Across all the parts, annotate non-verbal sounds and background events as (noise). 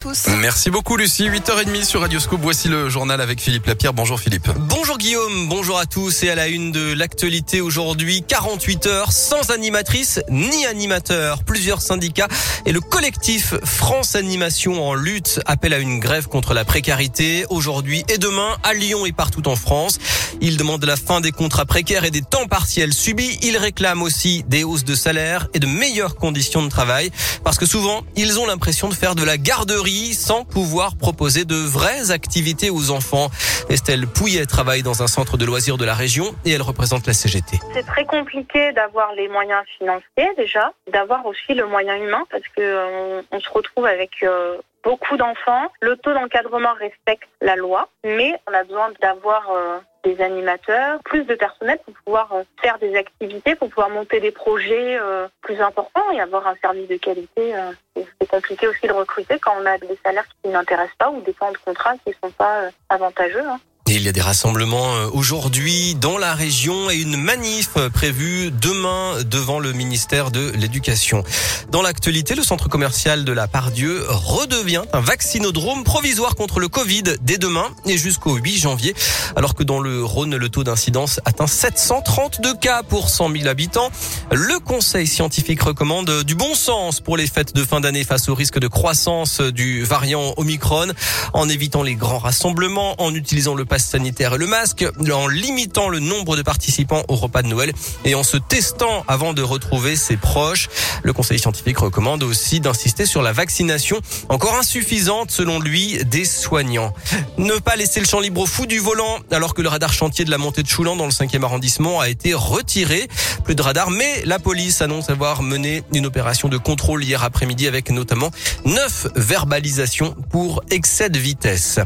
tous. Merci beaucoup Lucie, 8h30 sur Radio Scoop. Voici le journal avec Philippe Lapierre. Bonjour Philippe. Bonjour Guillaume, bonjour à tous et à la une de l'actualité aujourd'hui, 48 heures sans animatrice ni animateur. Plusieurs syndicats et le collectif France Animation en lutte appellent à une grève contre la précarité aujourd'hui et demain à Lyon et partout en France. Ils demandent la fin des contrats précaires et des temps partiels subis. Ils réclament aussi des hausses de salaire et de meilleures conditions de travail parce que souvent ils ont l'impression de faire de la garderie sans pouvoir proposer de vraies activités aux enfants. Estelle Pouillet travaille dans un centre de loisirs de la région et elle représente la CGT. C'est très compliqué d'avoir les moyens financiers déjà, d'avoir aussi le moyen humain parce que euh, on, se retrouve avec euh, beaucoup d'enfants. Le taux d'encadrement respecte la loi, mais on a besoin d'avoir euh, des animateurs, plus de personnel pour pouvoir euh, faire des activités, pour pouvoir monter des projets euh, plus importants et avoir un service de qualité. c'est compliqué aussi de recruter quand on a des salaires qui n'intéressent pas ou des temps de contrat qui ne sont pas avantageux. Hein il y a des rassemblements euh, aujourd'hui dans la région et une manif prévue demain devant le ministère de l'Éducation. Dans l'actualité, le centre commercial de la Pardieu redevient un vaccinodrome provisoire contre le Covid dès demain et jusqu'au 8 janvier, alors que dans le Rhône, le taux d'incidence atteint 732 cas pour 100 000 habitants. Le conseil scientifique recommande du bon sens pour les fêtes de fin d'année face au risque de croissance du variant Omicron en évitant les grands rassemblements, en utilisant le sanitaire et le masque, en limitant le nombre de participants au repas de Noël et en se testant avant de retrouver ses proches. Le conseil scientifique recommande aussi d'insister sur la vaccination, encore insuffisante selon lui, des soignants. Ne pas laisser le champ libre au fou du volant alors que le radar chantier de la montée de Choulan dans le 5e arrondissement a été retiré. Plus de radar, mais la police annonce avoir mené une opération de contrôle hier après-midi avec notamment neuf verbalisations pour excès de vitesse.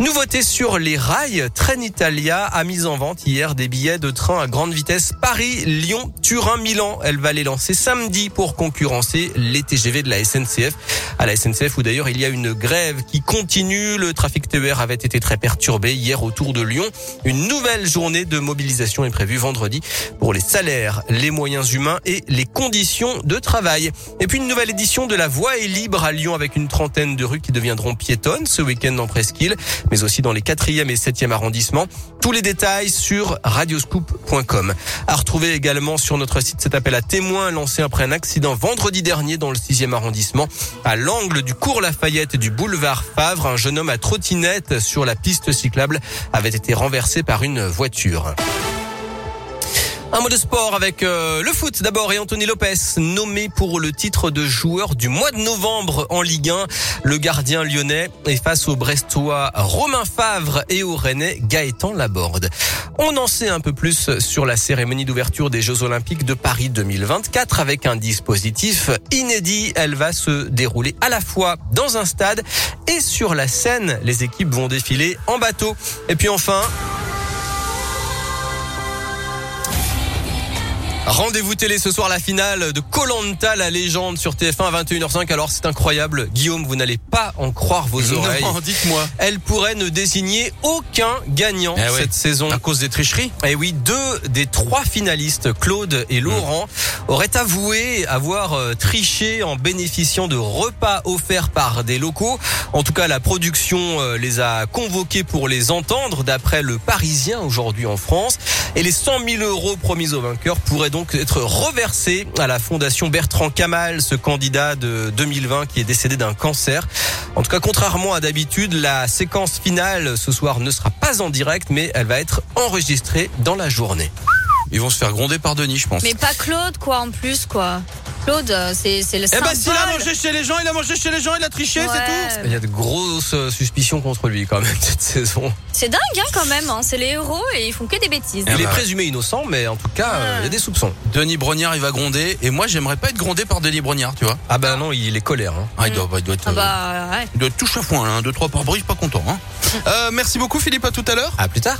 Nouveauté sur les rails, Trenitalia a mis en vente hier des billets de train à grande vitesse Paris, Lyon, Turin, Milan. Elle va les lancer samedi pour concurrencer les TGV de la SNCF. À la SNCF où d'ailleurs il y a une grève qui continue. Le trafic TER avait été très perturbé hier autour de Lyon. Une nouvelle journée de mobilisation est prévue vendredi pour les salaires, les moyens humains et les conditions de travail. Et puis une nouvelle édition de La Voie est libre à Lyon avec une trentaine de rues qui deviendront piétonnes ce week-end en Presqu'île mais aussi dans les 4e et 7e arrondissements. Tous les détails sur radioscoop.com. À retrouver également sur notre site cet appel à témoins lancé après un accident vendredi dernier dans le 6e arrondissement. À l'angle du cours Lafayette et du boulevard Favre, un jeune homme à trottinette sur la piste cyclable avait été renversé par une voiture. Un mot de sport avec euh, le foot d'abord et Anthony Lopez nommé pour le titre de joueur du mois de novembre en Ligue 1. Le gardien lyonnais est face au Brestois Romain Favre et au Rennais Gaëtan Laborde. On en sait un peu plus sur la cérémonie d'ouverture des Jeux Olympiques de Paris 2024 avec un dispositif inédit. Elle va se dérouler à la fois dans un stade et sur la scène. Les équipes vont défiler en bateau. Et puis enfin, Rendez-vous télé ce soir, la finale de Colanta, la légende sur TF1 à 21h05. Alors c'est incroyable, Guillaume, vous n'allez pas en croire vos (laughs) oreilles. Non, dites-moi. Elle pourrait ne désigner aucun gagnant eh cette saison. À cause des tricheries? Eh oui, deux des trois finalistes, Claude et Laurent, auraient avoué avoir euh, triché en bénéficiant de repas offerts par des locaux. En tout cas, la production euh, les a convoqués pour les entendre, d'après le Parisien aujourd'hui en France. Et les 100 000 euros promis aux vainqueurs pourraient donc être reversés à la fondation Bertrand Kamal, ce candidat de 2020 qui est décédé d'un cancer. En tout cas, contrairement à d'habitude, la séquence finale ce soir ne sera pas en direct, mais elle va être enregistrée dans la journée. Ils vont se faire gronder par Denis, je pense. Mais pas Claude, quoi, en plus, quoi. Claude, euh, c'est le Eh ben s'il a mangé chez les gens, il a mangé chez les gens, il a triché, c'est tout. Il y a de grosses euh, suspicions contre lui quand même (laughs) cette saison. C'est dingue hein, quand même, hein. c'est les héros et ils font que des bêtises. Il est présumé innocent, mais en tout cas, euh, il y a des soupçons. Denis Brognard, il va gronder, et moi j'aimerais pas être grondé par Denis Brognard, tu vois. Ah bah non, il est colère. Hein. Ah, il, doit, il doit être, ah bah, il doit être tout chafouin, hein, deux trois par brise, pas content. Hein. merci beaucoup Philippe, à tout à l'heure. À plus tard.